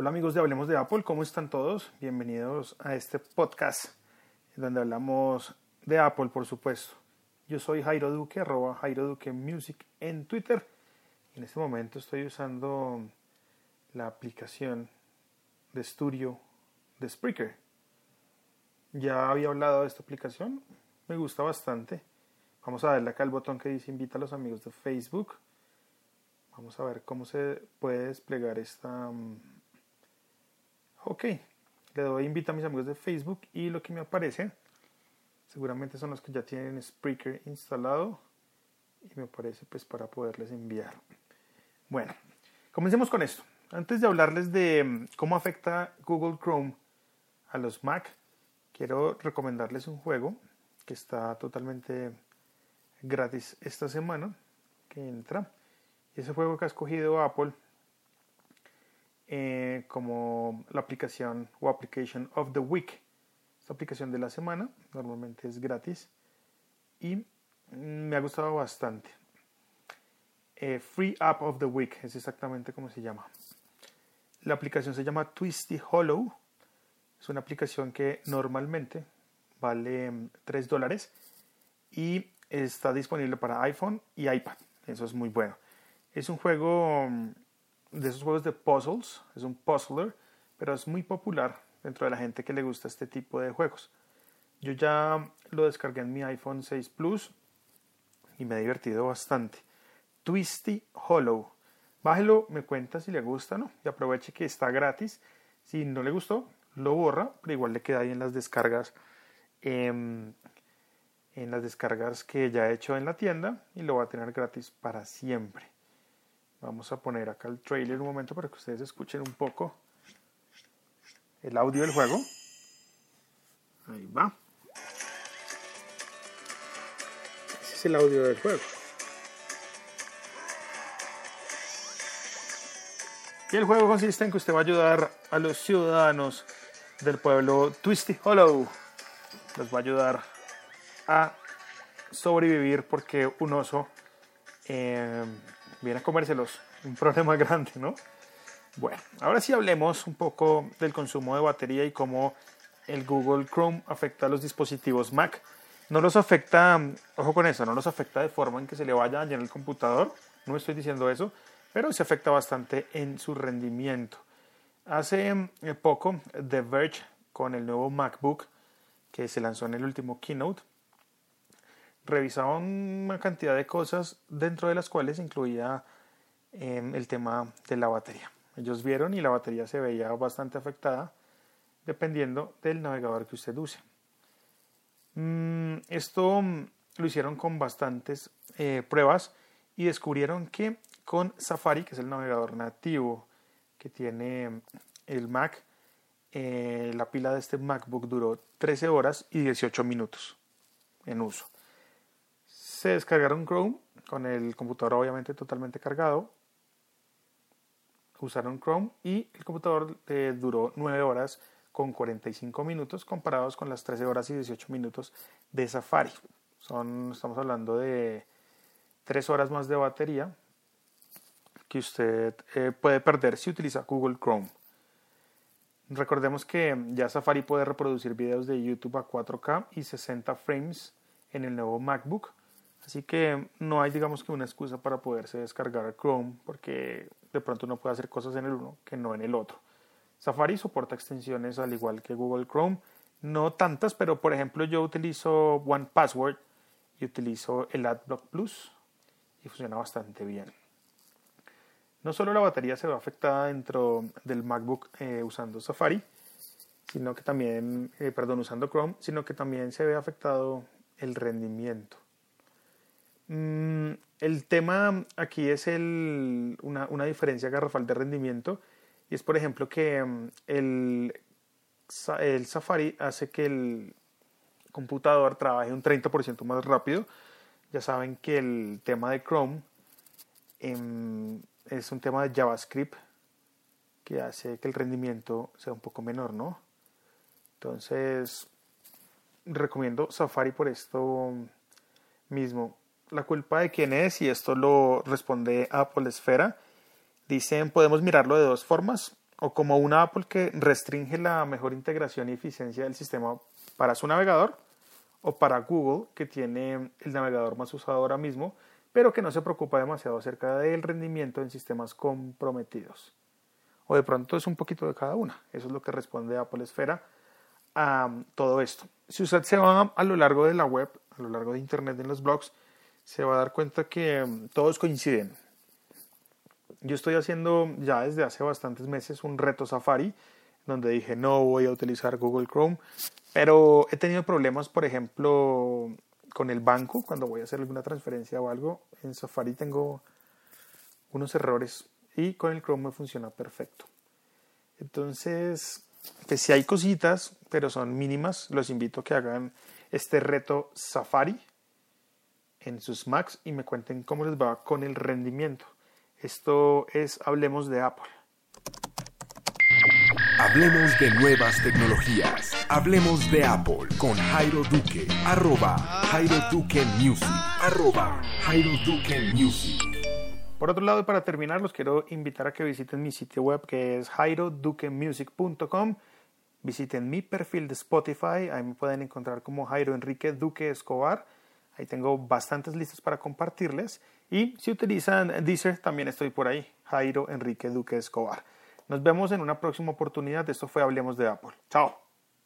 Hola amigos de Hablemos de Apple, ¿cómo están todos? Bienvenidos a este podcast donde hablamos de Apple, por supuesto. Yo soy Jairo Duque, arroba Jairo Duque Music en Twitter. En este momento estoy usando la aplicación de estudio de Spreaker. Ya había hablado de esta aplicación, me gusta bastante. Vamos a darle acá el botón que dice invita a los amigos de Facebook. Vamos a ver cómo se puede desplegar esta... Ok, le doy invita a mis amigos de Facebook y lo que me aparece seguramente son los que ya tienen Spreaker instalado y me aparece pues para poderles enviar. Bueno, comencemos con esto. Antes de hablarles de mm, cómo afecta Google Chrome a los Mac, quiero recomendarles un juego que está totalmente gratis esta semana que entra ese juego que ha escogido Apple eh, como la aplicación o application of the week. Esta aplicación de la semana normalmente es gratis y me ha gustado bastante. Eh, free App of the Week es exactamente como se llama. La aplicación se llama Twisty Hollow. Es una aplicación que normalmente vale 3 mm, dólares y está disponible para iPhone y iPad. Eso es muy bueno. Es un juego mm, de esos juegos de puzzles, es un puzzler, pero es muy popular dentro de la gente que le gusta este tipo de juegos. Yo ya lo descargué en mi iPhone 6 Plus y me ha divertido bastante. Twisty Hollow. Bájelo, me cuenta si le gusta, ¿no? Y aproveche que está gratis. Si no le gustó, lo borra, pero igual le queda ahí en las descargas. en las descargas que ya he hecho en la tienda y lo va a tener gratis para siempre. Vamos a poner acá el trailer un momento para que ustedes escuchen un poco el audio del juego. Ahí va. Ese es el audio del juego. Y el juego consiste en que usted va a ayudar a los ciudadanos del pueblo Twisty Hollow. Los va a ayudar a sobrevivir porque un oso eh, viene a comérselos. Un problema grande, ¿no? Bueno, ahora sí hablemos un poco del consumo de batería y cómo el Google Chrome afecta a los dispositivos Mac. No los afecta, ojo con eso, no los afecta de forma en que se le vaya a llenar el computador, no estoy diciendo eso, pero se afecta bastante en su rendimiento. Hace eh, poco, The Verge, con el nuevo MacBook que se lanzó en el último keynote, revisaba una cantidad de cosas dentro de las cuales incluía em, el tema de la batería. Ellos vieron y la batería se veía bastante afectada dependiendo del navegador que usted use. Mm, esto lo hicieron con bastantes eh, pruebas y descubrieron que con Safari, que es el navegador nativo que tiene el Mac, eh, la pila de este MacBook duró 13 horas y 18 minutos en uso se descargaron Chrome con el computador obviamente totalmente cargado. Usaron Chrome y el computador eh, duró 9 horas con 45 minutos comparados con las 13 horas y 18 minutos de Safari. Son, estamos hablando de 3 horas más de batería que usted eh, puede perder si utiliza Google Chrome. Recordemos que ya Safari puede reproducir videos de YouTube a 4K y 60 frames en el nuevo MacBook Así que no hay, digamos que una excusa para poderse descargar Chrome, porque de pronto uno puede hacer cosas en el uno que no en el otro. Safari soporta extensiones al igual que Google Chrome, no tantas, pero por ejemplo yo utilizo One Password y utilizo el AdBlock Plus y funciona bastante bien. No solo la batería se ve afectada dentro del MacBook eh, usando Safari, sino que también, eh, perdón, usando Chrome, sino que también se ve afectado el rendimiento. Mm, el tema aquí es el, una, una, diferencia garrafal de rendimiento y es por ejemplo que mm, el, el Safari hace que el computador trabaje un 30% más rápido. Ya saben que el tema de Chrome em, es un tema de JavaScript que hace que el rendimiento sea un poco menor, ¿no? Entonces, recomiendo Safari por esto mismo la culpa de quién es, y esto lo responde Apple Esfera. Dicen, podemos mirarlo de dos formas. o como una Apple que restringe la mejor integración y eficiencia del sistema para su navegador, o para Google, que tiene el navegador más usado ahora mismo, pero que no se preocupa demasiado acerca del rendimiento en sistemas comprometidos. O de pronto es un poquito de cada una. Eso es lo que responde Apple Esfera a todo esto. Si usted se va a lo largo de la web, a lo largo de Internet, en los blogs, se va a dar cuenta que mm, todos coinciden. Yo estoy haciendo ya desde hace bastantes meses un reto Safari, donde dije no voy a utilizar Google Chrome, pero he tenido problemas, por ejemplo, con el banco, cuando voy a hacer alguna transferencia o algo, en Safari tengo unos errores y con el Chrome me funciona perfecto. Entonces, pues si hay cositas, pero son mínimas, los invito a que hagan este reto Safari en sus Macs y me cuenten cómo les va con el rendimiento. Esto es Hablemos de Apple. Hablemos de nuevas tecnologías. Hablemos de Apple con Jairo Duque. Arroba Jairo Duque Music. Arroba Jairo Duque Music. Por otro lado, y para terminar, los quiero invitar a que visiten mi sitio web que es jairoduquemusic.com. Visiten mi perfil de Spotify, ahí me pueden encontrar como Jairo Enrique Duque Escobar. Ahí tengo bastantes listas para compartirles. Y si utilizan Deezer, también estoy por ahí, Jairo Enrique Duque Escobar. Nos vemos en una próxima oportunidad. Esto fue Hablemos de Apple. Chao.